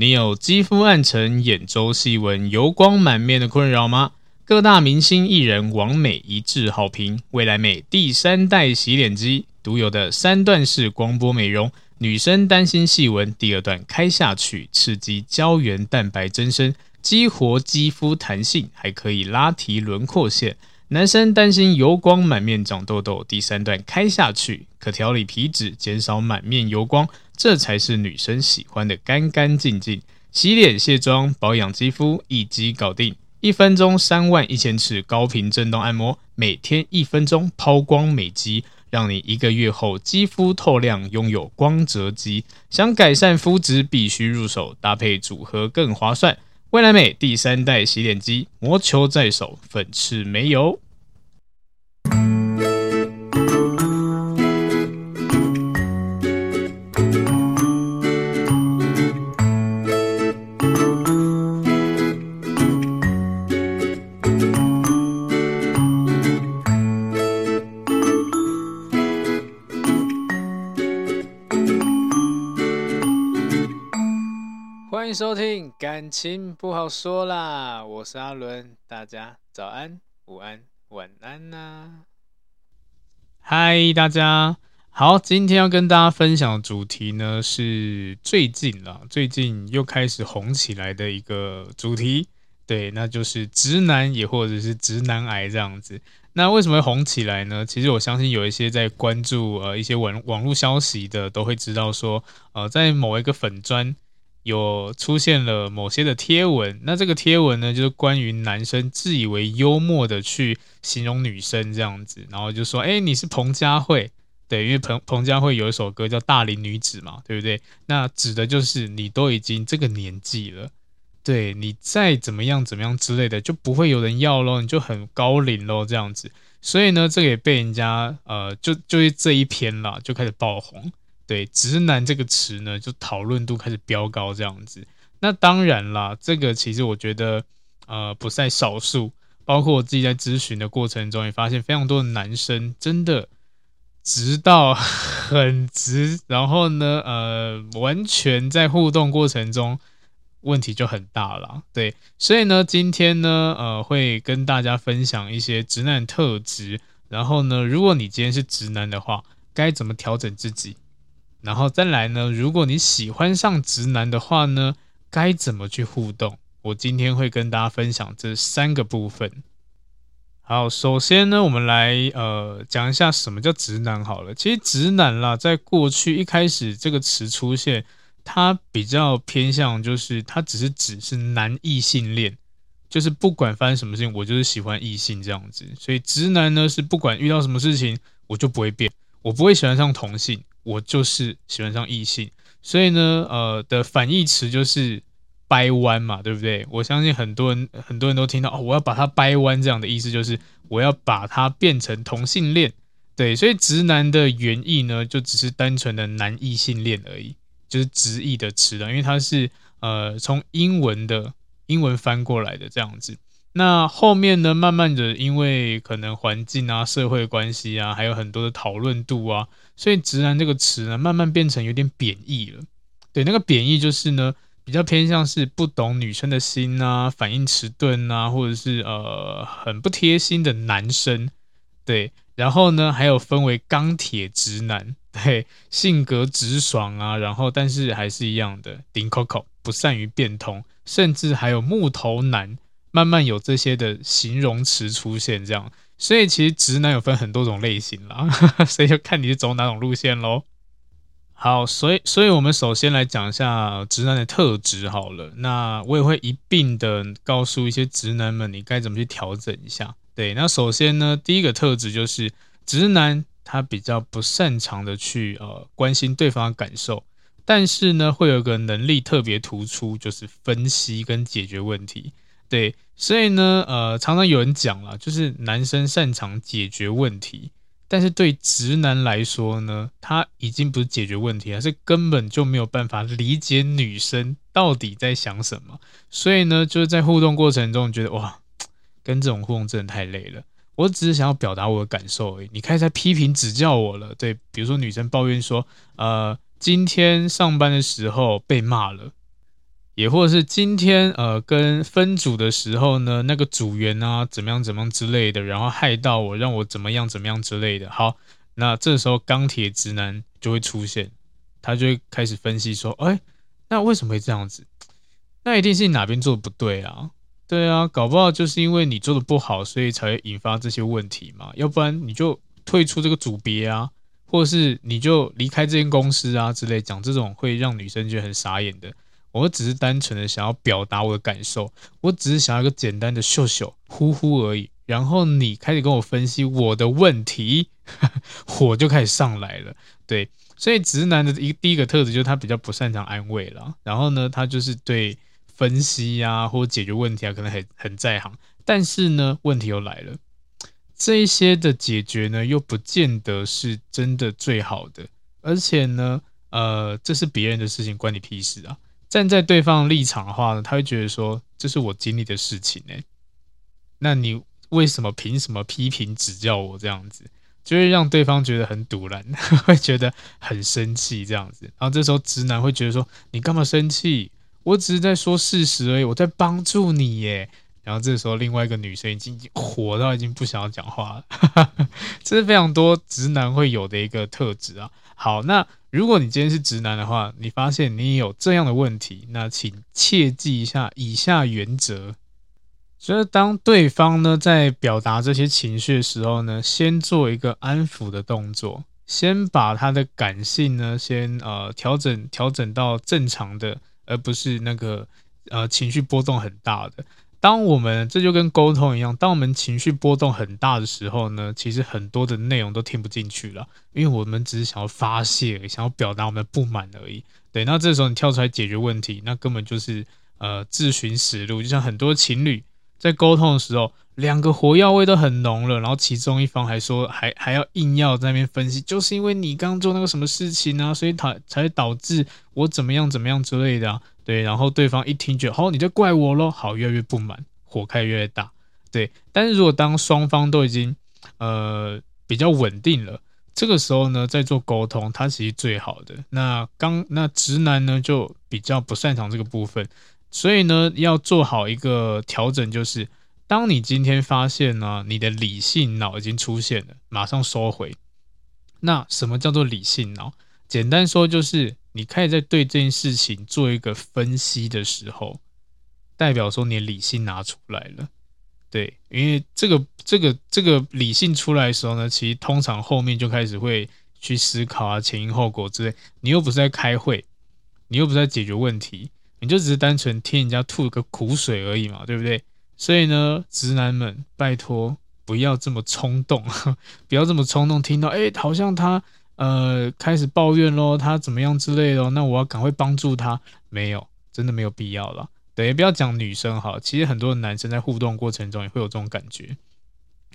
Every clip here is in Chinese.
你有肌肤暗沉、眼周细纹、油光满面的困扰吗？各大明星艺人王美一致好评，未来美第三代洗脸机独有的三段式光波美容，女生担心细纹，第二段开下去，刺激胶原蛋白增生，激活肌肤弹性，还可以拉提轮廓线。男生担心油光满面长痘痘，第三段开下去，可调理皮脂，减少满面油光，这才是女生喜欢的干干净净。洗脸、卸妆、保养肌肤，一机搞定。一分钟三万一千次高频震动按摩，每天一分钟抛光美肌，让你一个月后肌肤透亮，拥有光泽肌。想改善肤质，必须入手，搭配组合更划算。未来美第三代洗脸机，魔球在手，粉刺没有。欢迎收听，感情不好说啦，我是阿伦，大家早安、午安、晚安呐、嗨，大家好，今天要跟大家分享的主题呢是最近啦，最近又开始红起来的一个主题，对，那就是直男也或者是直男癌这样子。那为什么会红起来呢？其实我相信有一些在关注呃一些网网络消息的都会知道说，呃，在某一个粉专。有出现了某些的贴文，那这个贴文呢，就是关于男生自以为幽默的去形容女生这样子，然后就说：“哎，你是彭佳慧，对，因为彭彭佳慧有一首歌叫《大龄女子》嘛，对不对？那指的就是你都已经这个年纪了，对，你再怎么样怎么样之类的，就不会有人要咯，你就很高龄咯，这样子。所以呢，这个也被人家呃，就就是这一篇啦，就开始爆红。”对“直男”这个词呢，就讨论度开始飙高这样子。那当然啦，这个其实我觉得，呃，不在少数。包括我自己在咨询的过程中，也发现非常多的男生真的直到 很直，然后呢，呃，完全在互动过程中问题就很大了。对，所以呢，今天呢，呃，会跟大家分享一些直男特质。然后呢，如果你今天是直男的话，该怎么调整自己？然后再来呢，如果你喜欢上直男的话呢，该怎么去互动？我今天会跟大家分享这三个部分。好，首先呢，我们来呃讲一下什么叫直男好了。其实直男啦，在过去一开始这个词出现，它比较偏向就是它只是指是男异性恋，就是不管发生什么事情，我就是喜欢异性这样子。所以直男呢是不管遇到什么事情，我就不会变，我不会喜欢上同性。我就是喜欢上异性，所以呢，呃的反义词就是掰弯嘛，对不对？我相信很多人很多人都听到哦，我要把它掰弯，这样的意思就是我要把它变成同性恋，对。所以直男的原意呢，就只是单纯的男异性恋而已，就是直译的词了，因为它是呃从英文的英文翻过来的这样子。那后面呢，慢慢的因为可能环境啊、社会关系啊，还有很多的讨论度啊。所以“直男”这个词呢，慢慢变成有点贬义了。对，那个贬义就是呢，比较偏向是不懂女生的心啊，反应迟钝啊，或者是呃很不贴心的男生。对，然后呢，还有分为钢铁直男，对，性格直爽啊，然后但是还是一样的顶扣扣，不善于变通，甚至还有木头男，慢慢有这些的形容词出现，这样。所以其实直男有分很多种类型啦，所以就看你是走哪种路线喽。好，所以所以我们首先来讲一下直男的特质好了。那我也会一并的告诉一些直男们，你该怎么去调整一下。对，那首先呢，第一个特质就是直男他比较不擅长的去呃关心对方的感受，但是呢会有个能力特别突出，就是分析跟解决问题。对，所以呢，呃，常常有人讲了，就是男生擅长解决问题，但是对直男来说呢，他已经不是解决问题，而是根本就没有办法理解女生到底在想什么。所以呢，就是在互动过程中觉得哇，跟这种互动真的太累了。我只是想要表达我的感受而已，你开始在批评指教我了。对，比如说女生抱怨说，呃，今天上班的时候被骂了。也或者是今天呃跟分组的时候呢，那个组员啊怎么样怎么样之类的，然后害到我，让我怎么样怎么样之类的。好，那这时候钢铁直男就会出现，他就会开始分析说，哎，那为什么会这样子？那一定是你哪边做的不对啊？对啊，搞不好就是因为你做的不好，所以才会引发这些问题嘛。要不然你就退出这个组别啊，或是你就离开这间公司啊之类，讲这种会让女生觉得很傻眼的。我只是单纯的想要表达我的感受，我只是想要一个简单的秀秀呼呼而已。然后你开始跟我分析我的问题，火就开始上来了。对，所以直男的一第一个特质就是他比较不擅长安慰了。然后呢，他就是对分析呀、啊、或解决问题啊，可能很很在行。但是呢，问题又来了，这一些的解决呢，又不见得是真的最好的。而且呢，呃，这是别人的事情，关你屁事啊！站在对方立场的话呢，他会觉得说，这是我经历的事情呢。那你为什么凭什么批评指教我这样子？就会让对方觉得很堵然，会觉得很生气这样子。然后这时候直男会觉得说，你干嘛生气？我只是在说事实而已，我在帮助你耶。然后这时候另外一个女生已经火到已经不想要讲话了，这是非常多直男会有的一个特质啊。好，那。如果你今天是直男的话，你发现你有这样的问题，那请切记一下以下原则。所以，当对方呢在表达这些情绪的时候呢，先做一个安抚的动作，先把他的感性呢先呃调整调整到正常的，而不是那个呃情绪波动很大的。当我们这就跟沟通一样，当我们情绪波动很大的时候呢，其实很多的内容都听不进去了，因为我们只是想要发泄，想要表达我们的不满而已。对，那这时候你跳出来解决问题，那根本就是呃自寻死路。就像很多情侣在沟通的时候，两个火药味都很浓了，然后其中一方还说还还要硬要在那边分析，就是因为你刚做那个什么事情啊，所以才才导致我怎么样怎么样之类的。对，然后对方一听就好，你就怪我咯，好，越来越不满，火开越大。对，但是如果当双方都已经呃比较稳定了，这个时候呢，再做沟通，它其实最好的。那刚那直男呢就比较不擅长这个部分，所以呢要做好一个调整，就是当你今天发现呢，你的理性脑已经出现了，马上收回。那什么叫做理性脑？简单说就是。你可以在对这件事情做一个分析的时候，代表说你理性拿出来了，对，因为这个这个这个理性出来的时候呢，其实通常后面就开始会去思考啊，前因后果之类。你又不是在开会，你又不是在解决问题，你就只是单纯听人家吐个苦水而已嘛，对不对？所以呢，直男们拜托不要这么冲动，不要这么冲动，听到哎，好像他。呃，开始抱怨咯，他怎么样之类的，那我要赶快帮助他。没有，真的没有必要了。对，也不要讲女生哈，其实很多男生在互动过程中也会有这种感觉。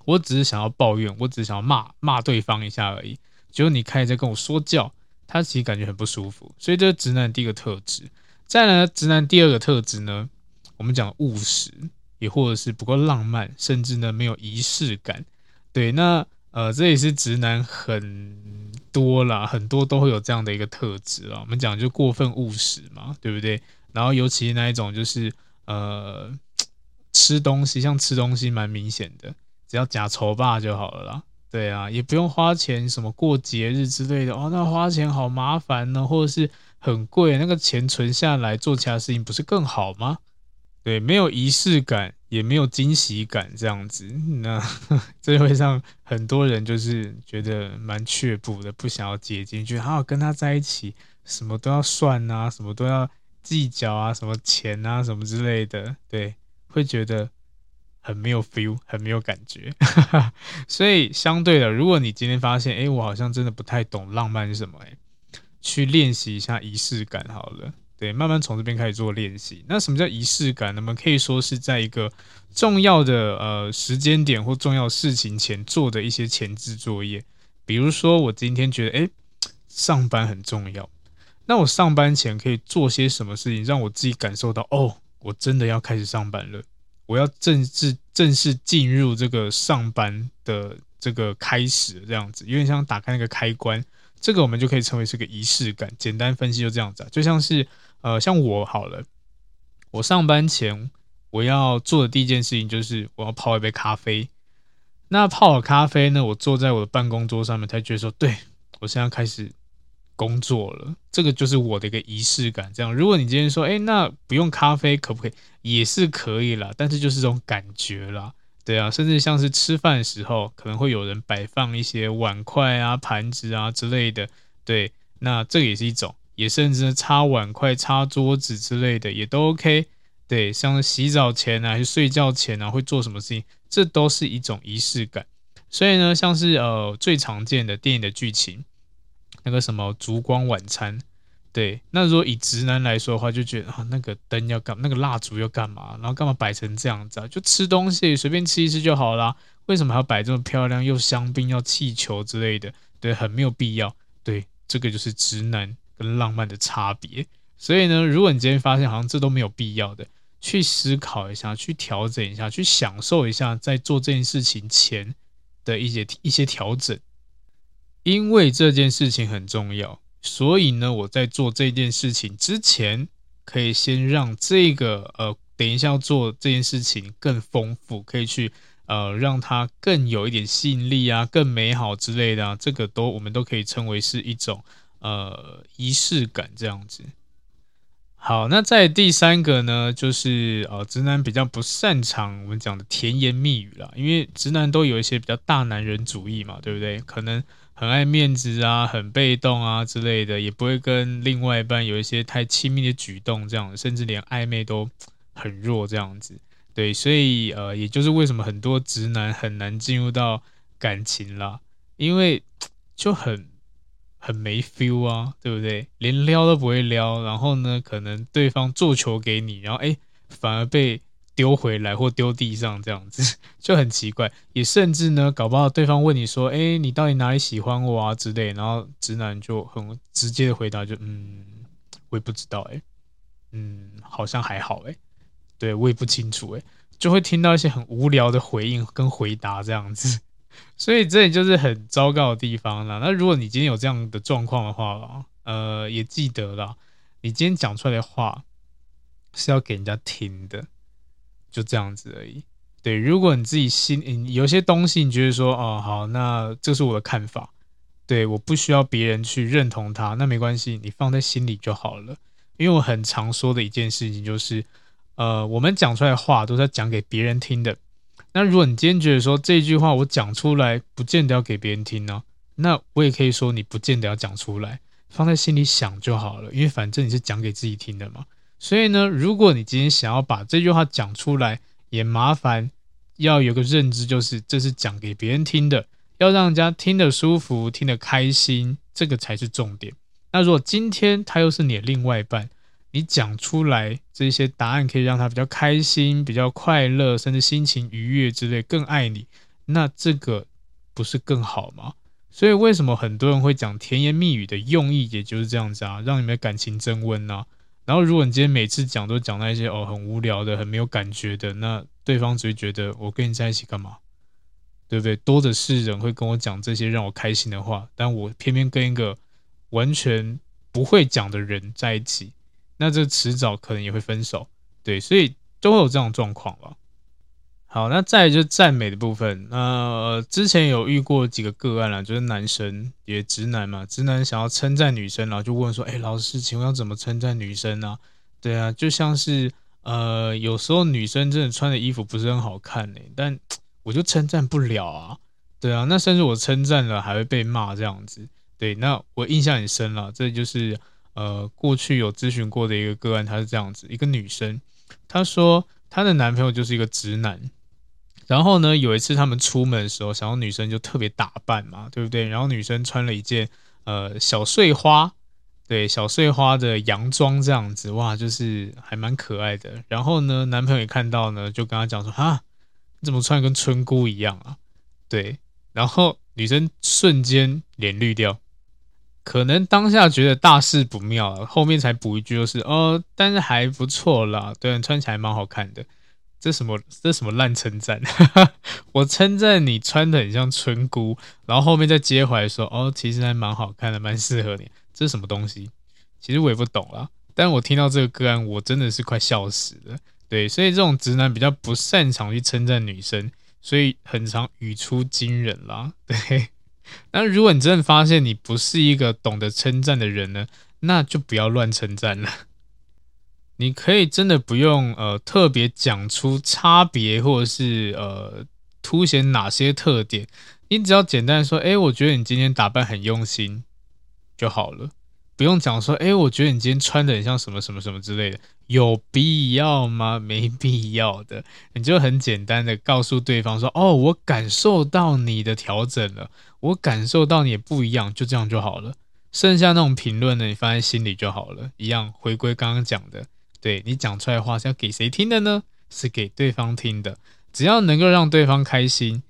我只是想要抱怨，我只是想要骂骂对方一下而已。结果你开始在跟我说教，他其实感觉很不舒服。所以这是直男第一个特质。再来呢，直男第二个特质呢，我们讲务实，也或者是不够浪漫，甚至呢没有仪式感。对，那呃，这也是直男很。多啦，很多都会有这样的一个特质啊。我们讲就过分务实嘛，对不对？然后尤其那一种就是呃，吃东西像吃东西蛮明显的，只要假筹霸就好了啦。对啊，也不用花钱，什么过节日之类的哦，那花钱好麻烦呢，或者是很贵，那个钱存下来做其他事情不是更好吗？对，没有仪式感。也没有惊喜感，这样子，那 这会让很多人就是觉得蛮却步的，不想要接近，觉得好跟他在一起，什么都要算啊，什么都要计较啊，什么钱啊，什么之类的，对，会觉得很没有 feel，很没有感觉。所以相对的，如果你今天发现，哎，我好像真的不太懂浪漫是什么，哎，去练习一下仪式感好了。对，慢慢从这边开始做练习。那什么叫仪式感？那么可以说是在一个重要的呃时间点或重要事情前做的一些前置作业。比如说，我今天觉得，哎，上班很重要。那我上班前可以做些什么事情，让我自己感受到，哦，我真的要开始上班了。我要正式正式进入这个上班的这个开始，这样子，有点像打开那个开关。这个我们就可以称为是个仪式感。简单分析就这样子，就像是。呃，像我好了，我上班前我要做的第一件事情就是我要泡一杯咖啡。那泡好咖啡呢，我坐在我的办公桌上面，才觉得说，对，我现在开始工作了。这个就是我的一个仪式感。这样，如果你今天说，哎，那不用咖啡可不可以？也是可以啦，但是就是这种感觉啦。对啊，甚至像是吃饭的时候，可能会有人摆放一些碗筷啊、盘子啊之类的。对，那这也是一种，也甚至擦碗筷、擦桌子之类的，也都 OK。对，像洗澡前啊，还是睡觉前啊，会做什么事情，这都是一种仪式感。所以呢，像是呃最常见的电影的剧情，那个什么烛光晚餐。对，那如果以直男来说的话，就觉得啊，那个灯要干，那个蜡烛要干嘛？然后干嘛摆成这样子啊？就吃东西随便吃一吃就好啦。为什么还要摆这么漂亮？又香槟，要气球之类的？对，很没有必要。对，这个就是直男浪漫的差别。所以呢，如果你今天发现好像这都没有必要的，去思考一下，去调整一下，去享受一下，在做这件事情前的一些一些调整，因为这件事情很重要。所以呢，我在做这件事情之前，可以先让这个呃，等一下要做这件事情更丰富，可以去呃，让它更有一点吸引力啊，更美好之类的啊，这个都我们都可以称为是一种呃仪式感这样子。好，那在第三个呢，就是呃，直男比较不擅长我们讲的甜言蜜语啦，因为直男都有一些比较大男人主义嘛，对不对？可能。很爱面子啊，很被动啊之类的，也不会跟另外一半有一些太亲密的举动，这样，甚至连暧昧都很弱这样子。对，所以呃，也就是为什么很多直男很难进入到感情啦，因为就很很没 feel 啊，对不对？连撩都不会撩，然后呢，可能对方做球给你，然后诶，反而被。丢回来或丢地上这样子 就很奇怪，也甚至呢，搞不好对方问你说：“诶，你到底哪里喜欢我啊？”之类，然后直男就很直接的回答就：“嗯，我也不知道，诶，嗯，好像还好，诶，对，我也不清楚，诶，就会听到一些很无聊的回应跟回答这样子，所以这里就是很糟糕的地方了。那如果你今天有这样的状况的话，呃，也记得啦，你今天讲出来的话是要给人家听的。就这样子而已。对，如果你自己心有些东西，你觉得说，哦，好，那这是我的看法，对，我不需要别人去认同它，那没关系，你放在心里就好了。因为我很常说的一件事情就是，呃，我们讲出来的话都是要讲给别人听的。那如果你今天觉得说这句话我讲出来，不见得要给别人听呢，那我也可以说你不见得要讲出来，放在心里想就好了。因为反正你是讲给自己听的嘛。所以呢，如果你今天想要把这句话讲出来，也麻烦要有个认知，就是这是讲给别人听的，要让人家听得舒服、听得开心，这个才是重点。那如果今天他又是你的另外一半，你讲出来这些答案可以让他比较开心、比较快乐，甚至心情愉悦之类，更爱你，那这个不是更好吗？所以为什么很多人会讲甜言蜜语的用意，也就是这样子啊，让你们的感情增温呢？然后，如果你今天每次讲都讲那些哦很无聊的、很没有感觉的，那对方只会觉得我跟你在一起干嘛？对不对？多的是人会跟我讲这些让我开心的话，但我偏偏跟一个完全不会讲的人在一起，那这迟早可能也会分手。对，所以都会有这种状况吧。好，那再就是赞美的部分。那、之前有遇过几个个案啦，就是男生也直男嘛，直男想要称赞女生，然后就问说：“哎、老师，请问要怎么称赞女生呢、啊？”对啊，就像是呃，有时候女生真的穿的衣服不是很好看呢、但我就称赞不了啊。对啊，那甚至我称赞了还会被骂这样子。对，那我印象很深了，这就是呃过去有咨询过的一个个案，她是这样子，一个女生，她说她的男朋友就是一个直男。然后呢，有一次他们出门的时候，想要女生就特别打扮嘛，对不对？然后女生穿了一件呃小碎花，对，小碎花的洋装这样子，哇，就是还蛮可爱的。然后呢，男朋友也看到呢，就跟他讲说：“啊，你怎么穿跟村姑一样啊？”对，然后女生瞬间脸绿掉，可能当下觉得大事不妙，后面才补一句就是：“哦，但是还不错啦，对，穿起来蛮好看的。”这什么？这什么烂称赞？我称赞你穿的很像村姑，然后后面再接回来说，哦，其实还蛮好看的，蛮适合你。这是什么东西？其实我也不懂啦。但我听到这个个案，我真的是快笑死了。对，所以这种直男比较不擅长去称赞女生，所以很常语出惊人啦。对，那如果你真的发现你不是一个懂得称赞的人呢，那就不要乱称赞了。你可以真的不用呃特别讲出差别，或者是呃凸显哪些特点，你只要简单说，哎，我觉得你今天打扮很用心就好了，不用讲说，哎，我觉得你今天穿的很像什么什么什么之类的，有必要吗？没必要的，你就很简单的告诉对方说，哦，我感受到你的调整了，我感受到你也不一样，就这样就好了。剩下那种评论呢，你放在心里就好了，一样回归刚刚讲的。对，你讲出来的话是要给谁听的呢？是给对方听的。只要能够让对方开心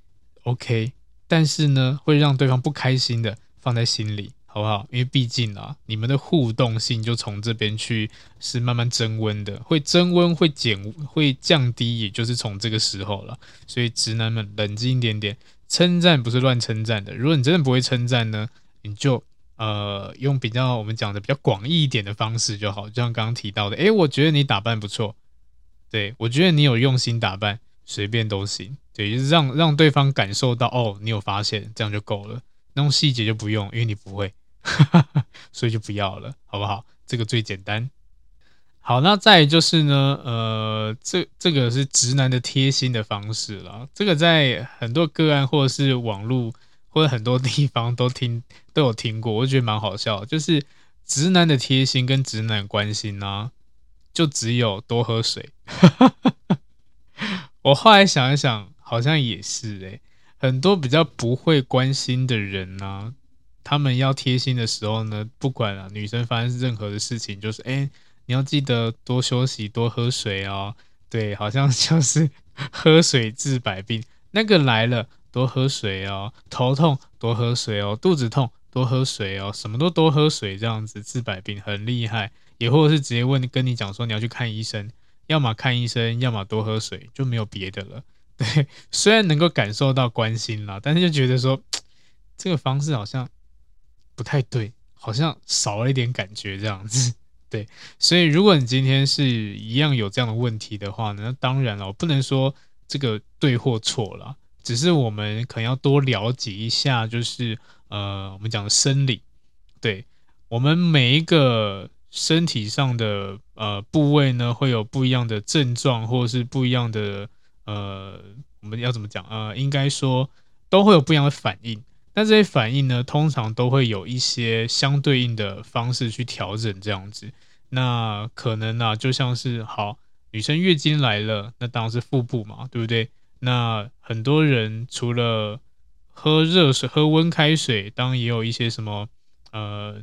，OK。但是呢，会让对方不开心的放在心里，好不好？因为毕竟啊，你们的互动性就从这边去是慢慢增温的，会增温，会减，会降低，也就是从这个时候了。所以直男们冷静一点点，称赞不是乱称赞的。如果你真的不会称赞呢，你就。呃，用比较我们讲的比较广义一点的方式就好，就像刚刚提到的，诶，我觉得你打扮不错，对，我觉得你有用心打扮，随便都行，对，就是让让对方感受到哦，你有发现，这样就够了，那种细节就不用，因为你不会，所以就不要了，好不好？这个最简单。好，那再就是呢，呃，这这个是直男的贴心的方式了，这个在很多个案或者是网络。或者很多地方都听 都有听过，我觉得蛮好笑。就是直男的贴心跟直男关心呢，就只有多喝水。我后来想一想，好像也是诶，很多比较不会关心的人呢，他们要贴心的时候呢，不管啊女生发生任何的事情，就是诶，你要记得多休息，多喝水哦。对，好像 就是喝水治百病，那个来了。多喝水哦，头痛多喝水哦，肚子痛多喝水哦，什么都多喝水，这样子治百病很厉害。也或者是直接问跟你讲说你要去看医生，要么看医生，要么多喝水，就没有别的了。对，虽然能够感受到关心啦，但是就觉得说 这个方式好像不太对，好像少了一点感觉这样子。对，所以如果你今天是一样有这样的问题的话呢，那当然了，我不能说这个对或错了。只是我们可能要多了解一下，就是呃，我们讲的生理，对，我们每一个身体上的呃部位呢，会有不一样的症状，或者是不一样的呃，我们要怎么讲？呃，应该说都会有不一样的反应。那这些反应呢，通常都会有一些相对应的方式去调整这样子。那可能呢、啊，就像是好，女生月经来了，那当然是腹部嘛，对不对？那很多人除了喝热水、喝温开水，当然也有一些什么呃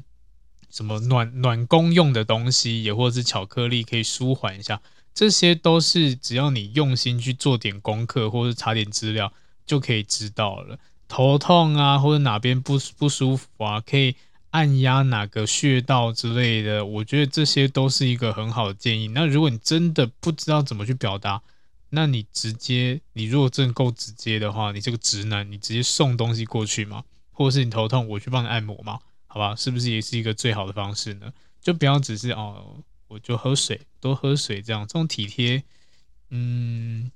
什么暖暖宫用的东西，也或者是巧克力可以舒缓一下。这些都是只要你用心去做点功课，或者查点资料，就可以知道了。头痛啊，或者哪边不不舒服啊，可以按压哪个穴道之类的。我觉得这些都是一个很好的建议。那如果你真的不知道怎么去表达，那你直接，你如果真的够直接的话，你这个直男，你直接送东西过去嘛，或者是你头痛，我去帮你按摩嘛，好吧？是不是也是一个最好的方式呢？就不要只是哦，我就喝水，多喝水这样，这种体贴，嗯，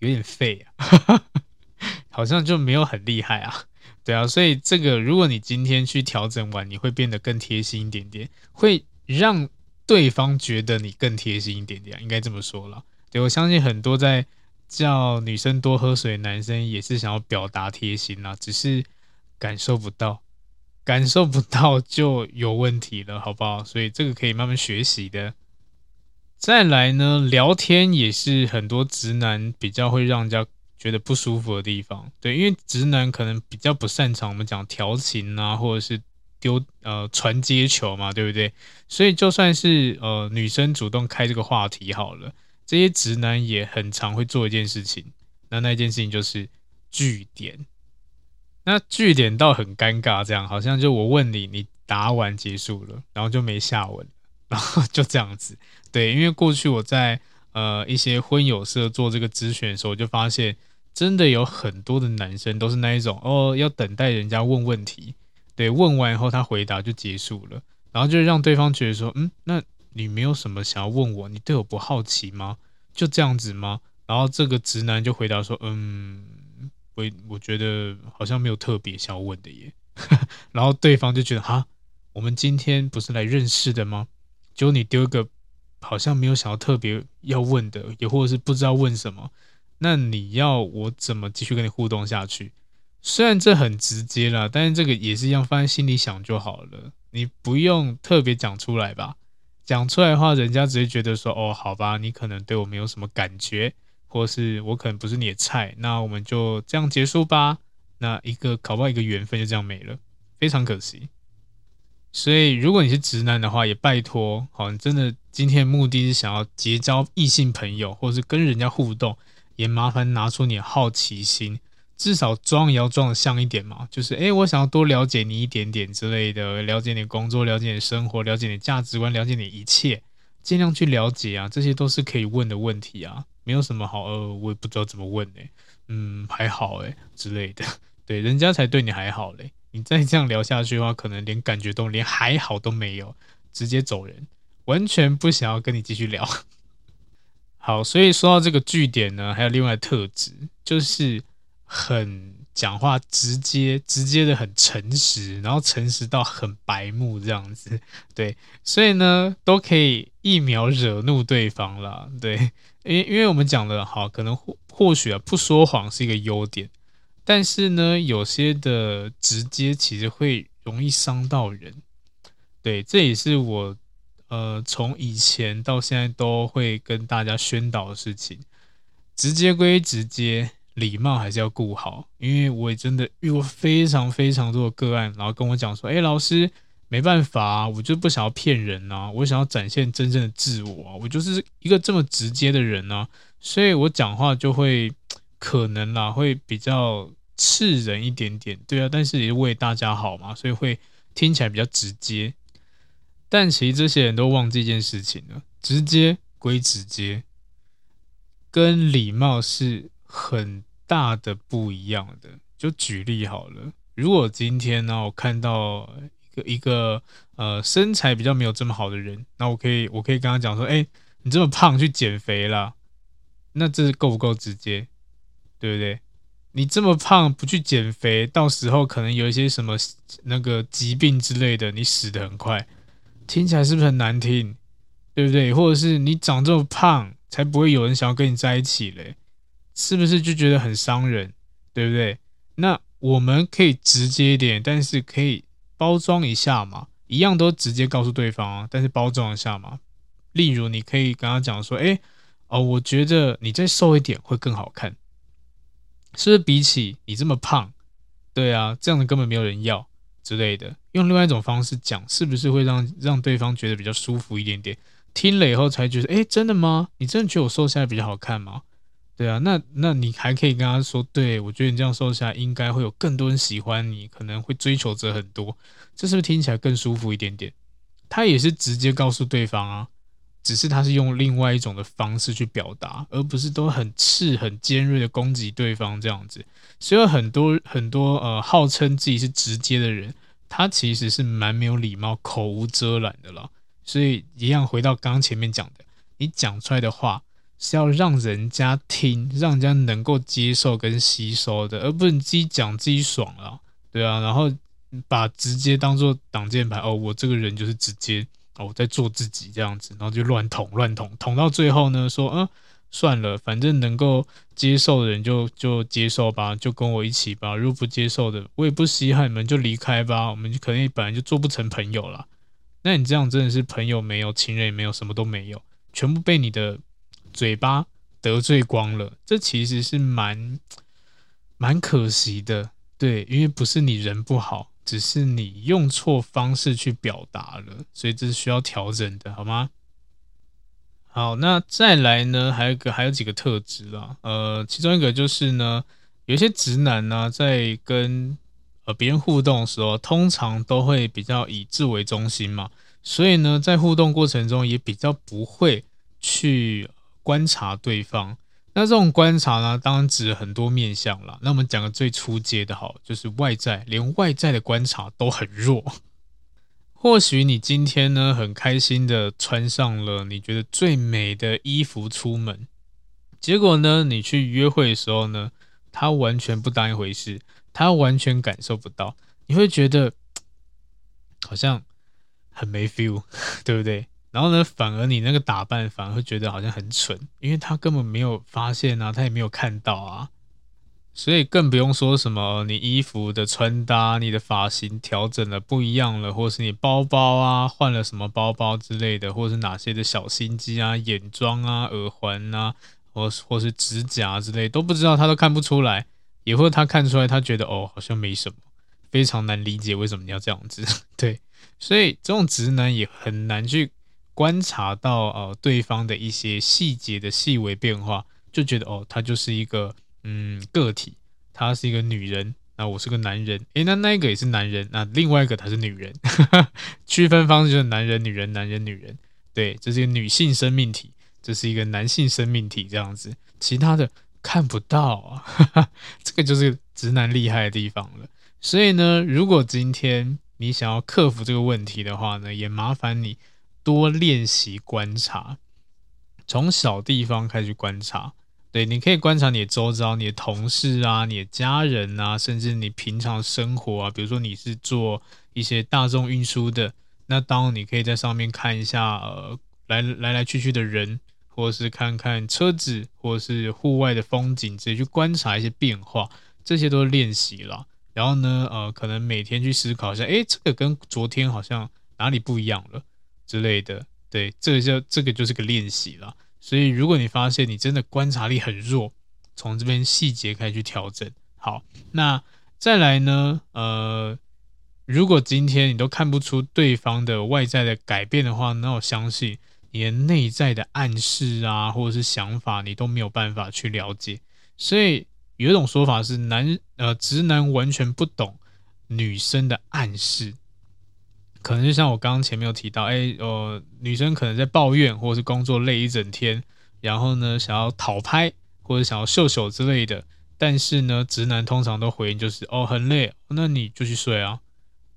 有点废啊，好像就没有很厉害啊，对啊，所以这个如果你今天去调整完，你会变得更贴心一点点，会让对方觉得你更贴心一点点，应该这么说了。对，我相信很多在叫女生多喝水，男生也是想要表达贴心啦，只是感受不到，感受不到就有问题了，好不好？所以这个可以慢慢学习的。再来呢，聊天也是很多直男比较会让人家觉得不舒服的地方。对，因为直男可能比较不擅长我们讲调情啊，或者是丢呃传接球嘛，对不对？所以就算是呃女生主动开这个话题好了。这些直男也很常会做一件事情，那那件事情就是据点。那据点倒很尴尬，这样好像就我问你，你答完结束了，然后就没下文，然后 就这样子。对，因为过去我在呃一些婚友社做这个咨询的时候，我就发现真的有很多的男生都是那一种哦，要等待人家问问题，对，问完以后他回答就结束了，然后就让对方觉得说，嗯，那你没有什么想要问我？你对我不好奇吗？就这样子吗？然后这个直男就回答说：“嗯，我我觉得好像没有特别想要问的耶。”然后对方就觉得：“哈，我们今天不是来认识的吗？结果你丢一个好像没有想要特别要问的，也或者是不知道问什么，那你要我怎么继续跟你互动下去？虽然这很直接啦，但是这个也是一样，放在心里想就好了。你不用特别讲出来吧。”讲出来的话，人家只会觉得说：“哦，好吧，你可能对我没有什么感觉，或是我可能不是你的菜，那我们就这样结束吧。”那一个搞不好一个缘分就这样没了，非常可惜。所以，如果你是直男的话，也拜托，好，你真的今天的目的是想要结交异性朋友，或是跟人家互动，也麻烦拿出你的好奇心。至少装也要装得像一点嘛，就是诶，我想要多了解你一点点之类的，了解你工作，了解你生活，了解你价值观，了解你一切，尽量去了解啊，这些都是可以问的问题啊，没有什么好呃，我也不知道怎么问呢，嗯，还好诶之类的，对，人家才对你还好嘞，你再这样聊下去的话，可能连感觉都连还好都没有，直接走人，完全不想要跟你继续聊。好，所以说到这个句点呢，还有另外特质就是。很讲话直接，直接的很诚实，然后诚实到很白目这样子，对，所以呢都可以一秒惹怒对方了，对，因因为我们讲的好，可能或或许啊不说谎是一个优点，但是呢有些的直接其实会容易伤到人，对，这也是我呃从以前到现在都会跟大家宣导的事情，直接归直接。礼貌还是要顾好，因为我也真的遇过非常非常多的个案，然后跟我讲说：“哎，老师，没办法啊，我就不想要骗人啊，我想要展现真正的自我啊，我就是一个这么直接的人啊，所以我讲话就会可能啦，会比较刺人一点点，对啊，但是也是为大家好嘛，所以会听起来比较直接。但其实这些人都忘记一件事情了，直接归直接，跟礼貌是。很大的不一样的，就举例好了。如果今天呢，我看到一个一个呃身材比较没有这么好的人，那我可以我可以跟他讲说，哎，你这么胖，去减肥啦。那这够不够直接？对不对？你这么胖不去减肥，到时候可能有一些什么那个疾病之类的，你死得很快。听起来是不是很难听？对不对？或者是你长这么胖，才不会有人想要跟你在一起嘞。是不是就觉得很伤人，对不对？那我们可以直接一点，但是可以包装一下嘛，一样都直接告诉对方啊，但是包装一下嘛。例如，你可以跟他讲说：“哎，哦，我觉得你再瘦一点会更好看，是不是？比起你这么胖，对啊，这样的根本没有人要之类的。用另外一种方式讲，是不是会让让对方觉得比较舒服一点点？听了以后才觉得，哎，真的吗？你真的觉得我瘦下来比较好看吗？”对啊，那那你还可以跟他说，对，我觉得你这样瘦下来应该会有更多人喜欢你，可能会追求者很多，这是不是听起来更舒服一点点？他也是直接告诉对方啊，只是他是用另外一种的方式去表达，而不是都很刺、很尖锐的攻击对方这样子。所以很多很多呃，号称自己是直接的人，他其实是蛮没有礼貌、口无遮拦的啦。所以一样回到刚刚前面讲的，你讲出来的话。是要让人家听，让人家能够接受跟吸收的，而不是自己讲自己爽了，对啊，然后把直接当做挡箭牌哦，我这个人就是直接哦，我在做自己这样子，然后就乱捅乱捅，捅到最后呢，说嗯算了，反正能够接受的人就就接受吧，就跟我一起吧，如果不接受的，我也不稀罕你们，就离开吧，我们可能本来就做不成朋友了，那你这样真的是朋友没有，情人也没有，什么都没有，全部被你的。嘴巴得罪光了，这其实是蛮蛮可惜的，对，因为不是你人不好，只是你用错方式去表达了，所以这是需要调整的，好吗？好，那再来呢，还有个还有几个特质啦，呃，其中一个就是呢，有些直男呢，在跟呃别人互动的时候，通常都会比较以自为中心嘛，所以呢，在互动过程中也比较不会去。观察对方，那这种观察呢，当然指很多面向啦。那我们讲个最初阶的，好，就是外在，连外在的观察都很弱，或许你今天呢很开心的穿上了你觉得最美的衣服出门，结果呢你去约会的时候呢，他完全不当一回事，他完全感受不到，你会觉得 好像很没 feel，对不对？然后呢，反而你那个打扮反而会觉得好像很蠢，因为他根本没有发现啊，他也没有看到啊，所以更不用说什么你衣服的穿搭、你的发型调整了不一样了，或是你包包啊换了什么包包之类的，或是哪些的小心机啊、眼妆啊、耳环啊，或或是指甲之类都不知道，他都看不出来，也或他看出来，他觉得哦好像没什么，非常难理解为什么你要这样子，对，所以这种直男也很难去。观察到呃对方的一些细节的细微变化，就觉得哦，他就是一个嗯个体，他是一个女人，那我是个男人，诶，那那个也是男人，那另外一个他是女人，区分方式就是男人、女人、男人、女人，对，这是一个女性生命体，这是一个男性生命体这样子，其他的看不到啊，这个就是直男厉害的地方了。所以呢，如果今天你想要克服这个问题的话呢，也麻烦你。多练习观察，从小地方开始观察。对，你可以观察你的周遭，你的同事啊，你的家人啊，甚至你平常生活啊。比如说你是做一些大众运输的，那当你可以在上面看一下，呃，来来来去去的人，或是看看车子，或是户外的风景，直接去观察一些变化，这些都是练习了。然后呢，呃，可能每天去思考一下，诶，这个跟昨天好像哪里不一样了。之类的，对，这个就这个就是个练习了。所以，如果你发现你真的观察力很弱，从这边细节开始去调整。好，那再来呢？呃，如果今天你都看不出对方的外在的改变的话，那我相信你的内在的暗示啊，或者是想法，你都没有办法去了解。所以有一种说法是男，呃直男完全不懂女生的暗示。可能就像我刚刚前面有提到，哎，呃，女生可能在抱怨，或者是工作累一整天，然后呢，想要讨拍或者想要秀秀之类的，但是呢，直男通常都回应就是，哦，很累，那你就去睡啊，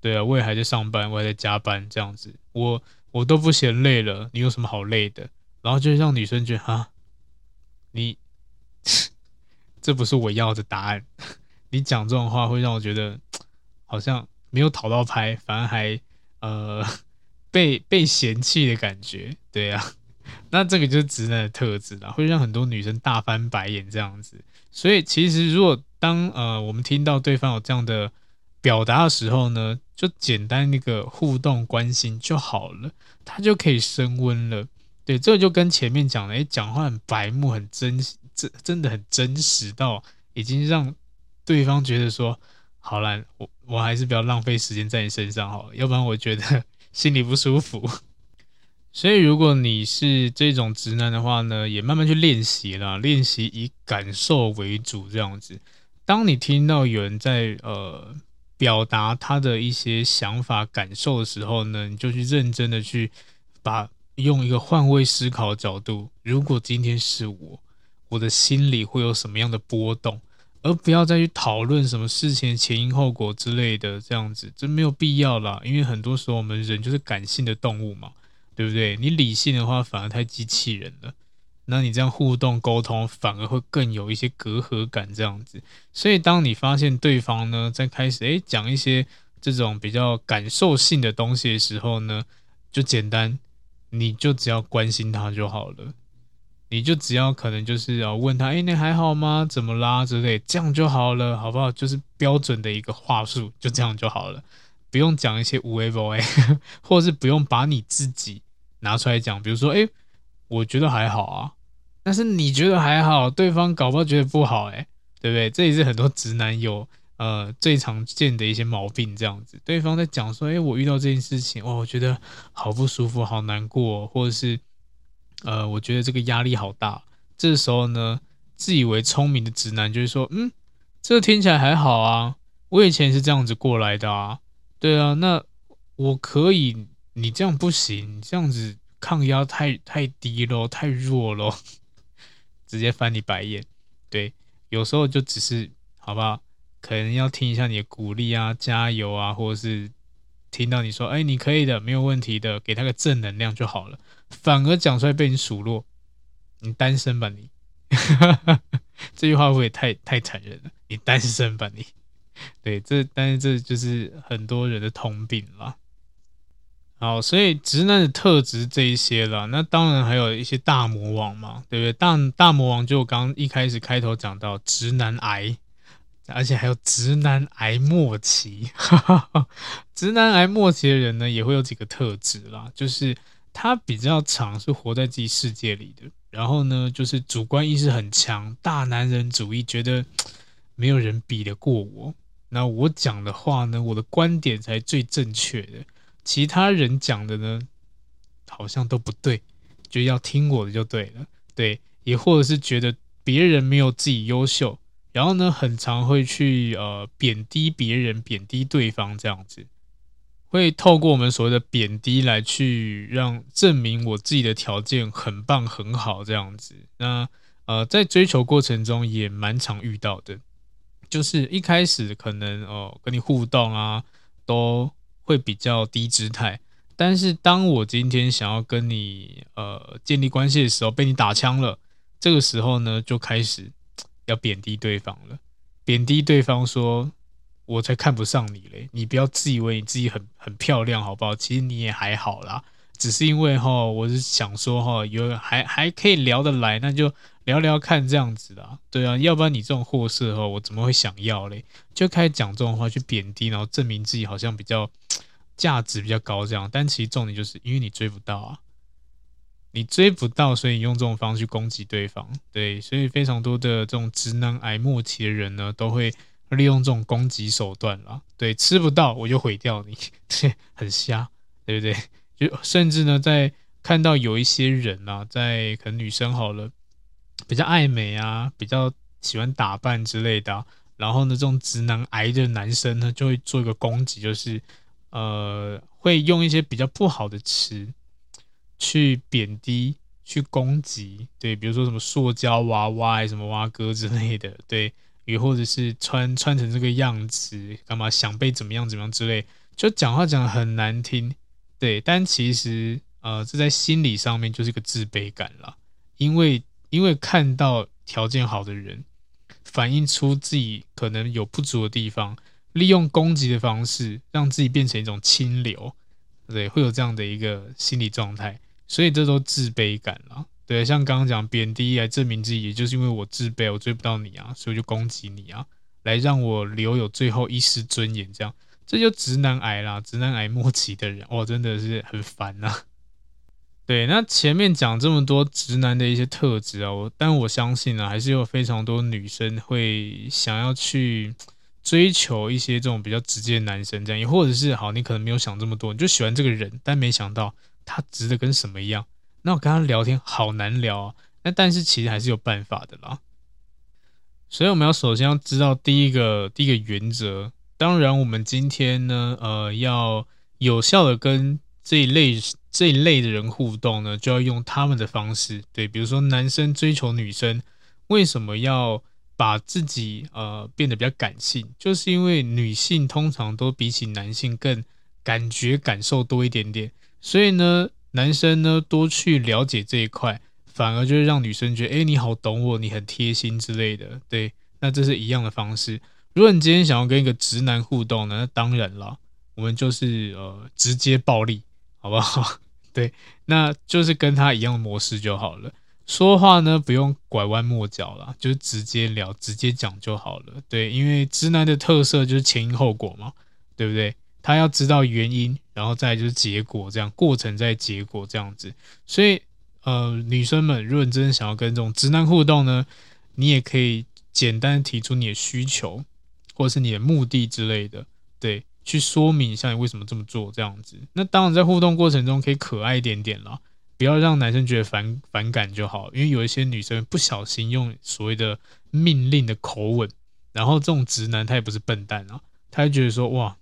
对啊，我也还在上班，我还在加班，这样子，我我都不嫌累了，你有什么好累的？然后就让女生觉得，啊，你 这不是我要的答案，你讲这种话会让我觉得好像没有讨到拍，反而还。呃，被被嫌弃的感觉，对啊，那这个就是直男的特质啦，会让很多女生大翻白眼这样子。所以其实如果当呃我们听到对方有这样的表达的时候呢，就简单那个互动关心就好了，他就可以升温了。对，这就跟前面讲的，哎，讲话很白目，很真，真真的很真实到已经让对方觉得说。好啦，我我还是不要浪费时间在你身上好了，要不然我觉得 心里不舒服。所以，如果你是这种直男的话呢，也慢慢去练习啦，练习以感受为主，这样子。当你听到有人在呃表达他的一些想法、感受的时候呢，你就去认真的去把用一个换位思考的角度，如果今天是我，我的心里会有什么样的波动？而不要再去讨论什么事情前因后果之类的，这样子这没有必要啦。因为很多时候我们人就是感性的动物嘛，对不对？你理性的话反而太机器人了。那你这样互动沟通反而会更有一些隔阂感，这样子。所以当你发现对方呢在开始诶讲一些这种比较感受性的东西的时候呢，就简单，你就只要关心他就好了。你就只要可能就是要问他，哎，你还好吗？怎么啦？之类，这样就好了，好不好？就是标准的一个话术，就这样就好了，不用讲一些无谓不谓，或者是不用把你自己拿出来讲。比如说，哎，我觉得还好啊，但是你觉得还好，对方搞不好觉得不好，哎，对不对？这也是很多直男有呃最常见的一些毛病，这样子。对方在讲说，哎，我遇到这件事情，哇，我觉得好不舒服，好难过，或者是。呃，我觉得这个压力好大。这时候呢，自以为聪明的直男就是说，嗯，这听起来还好啊，我以前是这样子过来的啊，对啊，那我可以，你这样不行，这样子抗压太太低咯，太弱咯，直接翻你白眼。对，有时候就只是，好吧，可能要听一下你的鼓励啊，加油啊，或者是。听到你说，哎，你可以的，没有问题的，给他个正能量就好了。反而讲出来被你数落，你单身吧你？这句话会不会太太残忍了？你单身吧你？对，这但是这就是很多人的通病了。好，所以直男的特质这一些了，那当然还有一些大魔王嘛，对不对？大大魔王就我刚刚一开始开头讲到直男癌，而且还有直男癌末期。直男癌末期的人呢，也会有几个特质啦，就是他比较常是活在自己世界里的，然后呢，就是主观意识很强，大男人主义，觉得没有人比得过我。那我讲的话呢，我的观点才最正确的。其他人讲的呢，好像都不对，就要听我的就对了，对，也或者是觉得别人没有自己优秀，然后呢，很常会去呃贬低别人，贬低对方这样子，会透过我们所谓的贬低来去让证明我自己的条件很棒很好这样子。那呃，在追求过程中也蛮常遇到的，就是一开始可能哦、跟你互动啊都。会比较低姿态，但是当我今天想要跟你呃建立关系的时候，被你打枪了，这个时候呢，就开始要贬低对方了，贬低对方说，我才看不上你嘞，你不要自以为你自己很很漂亮，好不好？其实你也还好啦，只是因为哈，我是想说哈，有还还可以聊得来，那就聊聊看这样子啦，对啊，要不然你这种货色哈，我怎么会想要嘞？就开始讲这种话去贬低，然后证明自己好像比较。价值比较高，这样，但其实重点就是因为你追不到啊，你追不到，所以用这种方式攻击对方，对，所以非常多的这种直男癌末期的人呢，都会利用这种攻击手段啦，对，吃不到我就毁掉你，对，很瞎，对不对？就甚至呢，在看到有一些人啊，在可能女生好了，比较爱美啊，比较喜欢打扮之类的，然后呢，这种直男癌的男生呢，就会做一个攻击，就是。呃，会用一些比较不好的词去贬低、去攻击，对，比如说什么塑胶娃娃、什么蛙哥之类的，对，也或者是穿穿成这个样子，干嘛想被怎么样怎么样之类，就讲话讲得很难听，对，但其实呃，这在心理上面就是一个自卑感啦，因为因为看到条件好的人，反映出自己可能有不足的地方。利用攻击的方式让自己变成一种清流，对，会有这样的一个心理状态，所以这都自卑感了。对，像刚刚讲贬低来证明自己，也就是因为我自卑，我追不到你啊，所以我就攻击你啊，来让我留有最后一丝尊严。这样，这就直男癌啦，直男癌末期的人，哇，真的是很烦呐。对，那前面讲这么多直男的一些特质啊，我但我相信呢，还是有非常多女生会想要去。追求一些这种比较直接的男生，这样也或者是好，你可能没有想这么多，你就喜欢这个人，但没想到他直的跟什么一样。那我跟他聊天好难聊啊。那但是其实还是有办法的啦。所以我们要首先要知道第一个第一个原则。当然，我们今天呢，呃，要有效的跟这一类这一类的人互动呢，就要用他们的方式。对，比如说男生追求女生，为什么要？把自己呃变得比较感性，就是因为女性通常都比起男性更感觉感受多一点点，所以呢，男生呢多去了解这一块，反而就会让女生觉得，哎，你好懂我，你很贴心之类的。对，那这是一样的方式。如果你今天想要跟一个直男互动呢，那当然了，我们就是呃直接暴力，好不好？对，那就是跟他一样的模式就好了。说话呢，不用拐弯抹角啦，就是直接聊，直接讲就好了。对，因为直男的特色就是前因后果嘛，对不对？他要知道原因，然后再就是结果，这样过程再结果这样子。所以，呃，女生们，如果你真的想要跟这种直男互动呢，你也可以简单提出你的需求，或者是你的目的之类的，对，去说明一下你为什么这么做这样子。那当然，在互动过程中可以可爱一点点啦。不要让男生觉得反反感就好，因为有一些女生不小心用所谓的命令的口吻，然后这种直男他也不是笨蛋啊，他会觉得说哇，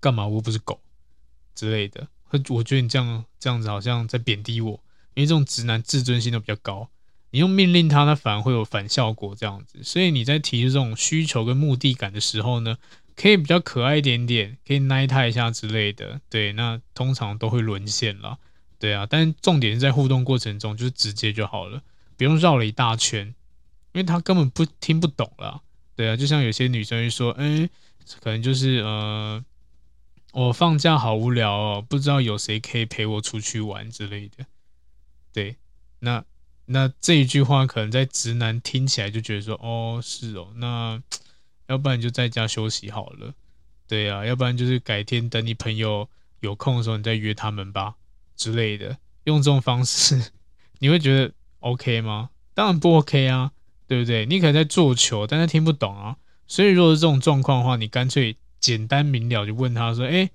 干嘛？我又不是狗之类的，我觉得你这样这样子好像在贬低我，因为这种直男自尊心都比较高，你用命令他，他反而会有反效果这样子，所以你在提出这种需求跟目的感的时候呢，可以比较可爱一点点，可以奶他一下之类的，对，那通常都会沦陷了，对啊。但重点是在互动过程中，就是直接就好了，不用绕了一大圈，因为他根本不听不懂了，对啊。就像有些女生会说，嗯，可能就是呃，我放假好无聊哦，不知道有谁可以陪我出去玩之类的，对，那那这一句话可能在直男听起来就觉得说，哦，是哦，那。要不然就在家休息好了，对、啊，要不然就是改天等你朋友有空的时候，你再约他们吧之类的。用这种方式，你会觉得 OK 吗？当然不 OK 啊，对不对？你可能在做球，但他听不懂啊。所以如果是这种状况的话，你干脆简单明了就问他说：“哎，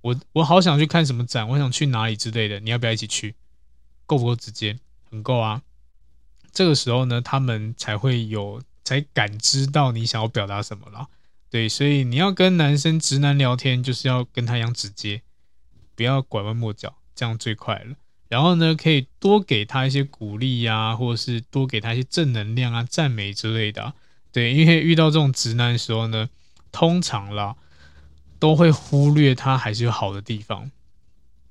我我好想去看什么展，我想去哪里之类的，你要不要一起去？够不够直接？很够啊。”这个时候呢，他们才会有。才感知到你想要表达什么了，对，所以你要跟男生直男聊天，就是要跟他一样直接，不要拐弯抹角，这样最快了。然后呢，可以多给他一些鼓励呀、或者是多给他一些正能量啊、赞美之类的、啊。对，因为遇到这种直男的时候呢，通常啦都会忽略他还是有好的地方，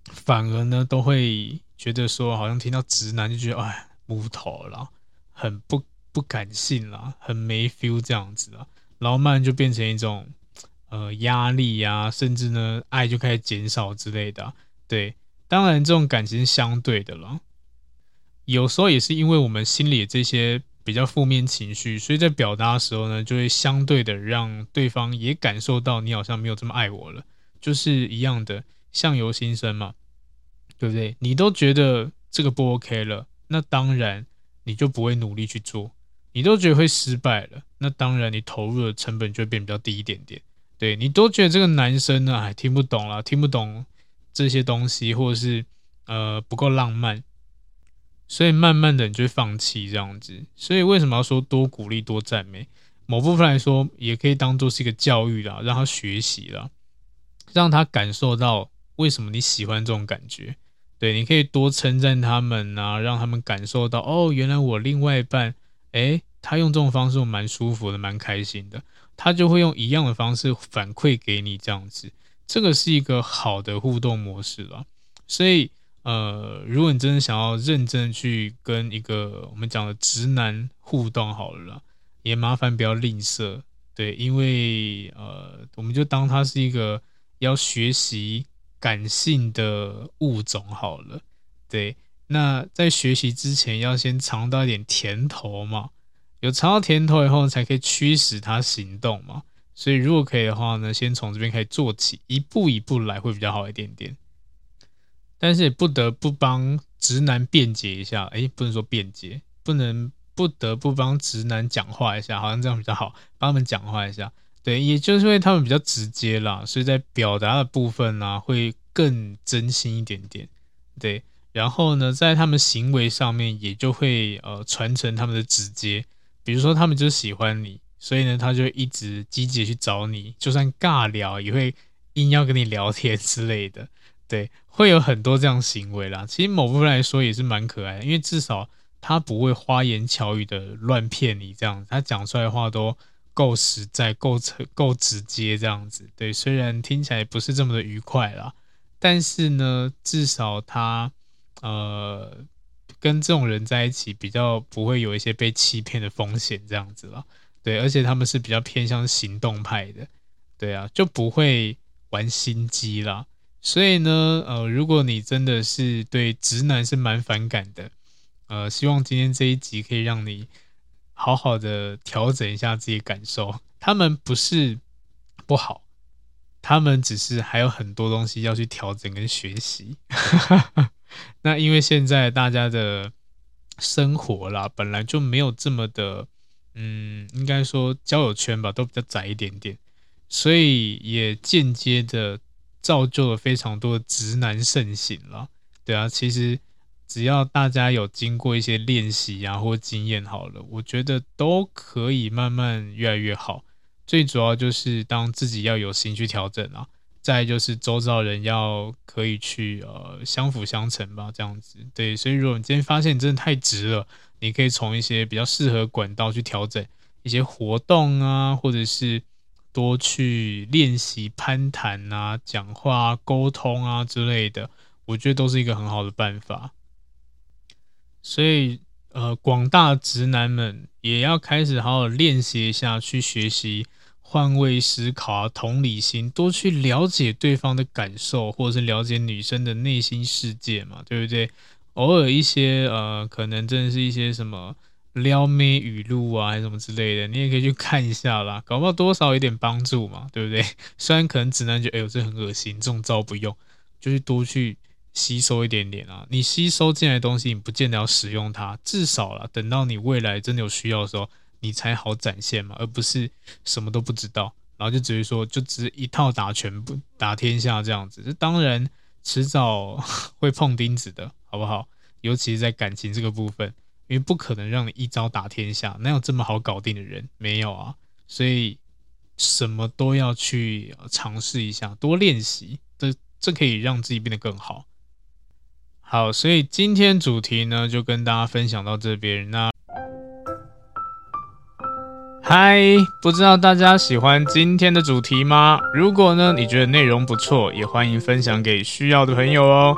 反而呢都会觉得说，好像听到直男就觉得哎，木头了，很不。不感性啦，很没 feel 这样子啊，然后慢慢就变成一种呃压力呀、甚至呢爱就开始减少之类的、对，当然这种感情是相对的了，有时候也是因为我们心里这些比较负面情绪，所以在表达的时候呢，就会相对的让对方也感受到你好像没有这么爱我了，就是一样的相由心生嘛，对不对？你都觉得这个不 OK 了，那当然你就不会努力去做。你都觉得会失败了，那当然你投入的成本就会变比较低一点点。对，你都觉得这个男生呢还听不懂了，听不懂这些东西，或者是呃不够浪漫，所以慢慢的你就会放弃这样子。所以为什么要说多鼓励多赞美？某部分来说也可以当做是一个教育啦，让他学习啦，让他感受到为什么你喜欢这种感觉。对，你可以多称赞他们啊，让他们感受到哦，原来我另外一半。诶，他用这种方式蛮舒服的，蛮开心的。他就会用一样的方式反馈给你，这样子，这个是一个好的互动模式了。所以，呃，如果你真的想要认真去跟一个我们讲的直男互动好了啦，也麻烦不要吝啬，对，因为呃，我们就当他是一个要学习感性的物种好了，对。那在学习之前，要先尝到一点甜头嘛。有尝到甜头以后，才可以驱使他行动嘛。所以如果可以的话呢，先从这边可以做起，一步一步来会比较好一点点。但是也不得不帮直男辩解一下，哎，不能说辩解，不能不得不帮直男讲话一下，好像这样比较好，帮他们讲话一下。对，也就是因为他们比较直接啦，所以在表达的部分呢，会更真心一点点。对。然后呢，在他们行为上面也就会呃传承他们的直接，比如说他们就喜欢你，所以呢，他就一直积极去找你，就算尬聊也会硬要跟你聊天之类的，对，会有很多这样行为啦。其实某部分来说也是蛮可爱的，因为至少他不会花言巧语的乱骗你，这样他讲出来的话都够实在、够够直接这样子。对，虽然听起来不是这么的愉快啦，但是呢，至少他。呃，跟这种人在一起比较不会有一些被欺骗的风险，这样子了。对，而且他们是比较偏向行动派的，对啊，就不会玩心机啦。所以呢，呃，如果你真的是对直男是蛮反感的，呃，希望今天这一集可以让你好好的调整一下自己感受。他们不是不好，他们只是还有很多东西要去调整跟学习。那因为现在大家的生活啦，本来就没有这么的，嗯，应该说交友圈吧，都比较窄一点点，所以也间接的造就了非常多的直男盛行了。对啊，其实只要大家有经过一些练习啊或经验好了，我觉得都可以慢慢越来越好。最主要就是当自己要有心去调整啊。再就是周遭人要可以去呃相辅相成吧，这样子对。所以如果你今天发现你真的太直了，你可以从一些比较适合管道去调整一些活动啊，或者是多去练习攀谈啊、讲话啊、沟通啊之类的，我觉得都是一个很好的办法。所以，呃，广大直男们也要开始好好练习一下，去学习换位思考啊、同理心，多去了解对方的感受，或者是了解女生的内心世界嘛，对不对？偶尔一些呃，可能真的是一些什么。撩妹语录啊，还是什么之类的，你也可以去看一下啦，搞不好多少有点帮助嘛，对不对？虽然可能直男觉得，哎呦，这很恶心，这种招不用，就是多去吸收一点点啊。你吸收进来的东西，你不见得要使用它，至少啦，等到你未来真的有需要的时候，你才好展现嘛，而不是什么都不知道，然后就只是说，就只是一套打全部打天下这样子。这当然迟早会碰钉子的，好不好？尤其是在感情这个部分。因为不可能让你一招打天下，哪有这么好搞定的人？没有啊，所以什么都要去尝试一下，多练习，这这可以让自己变得更好。好，所以今天主题呢，就跟大家分享到这边。那嗨，不知道大家喜欢今天的主题吗？如果呢，你觉得内容不错，也欢迎分享给需要的朋友哦。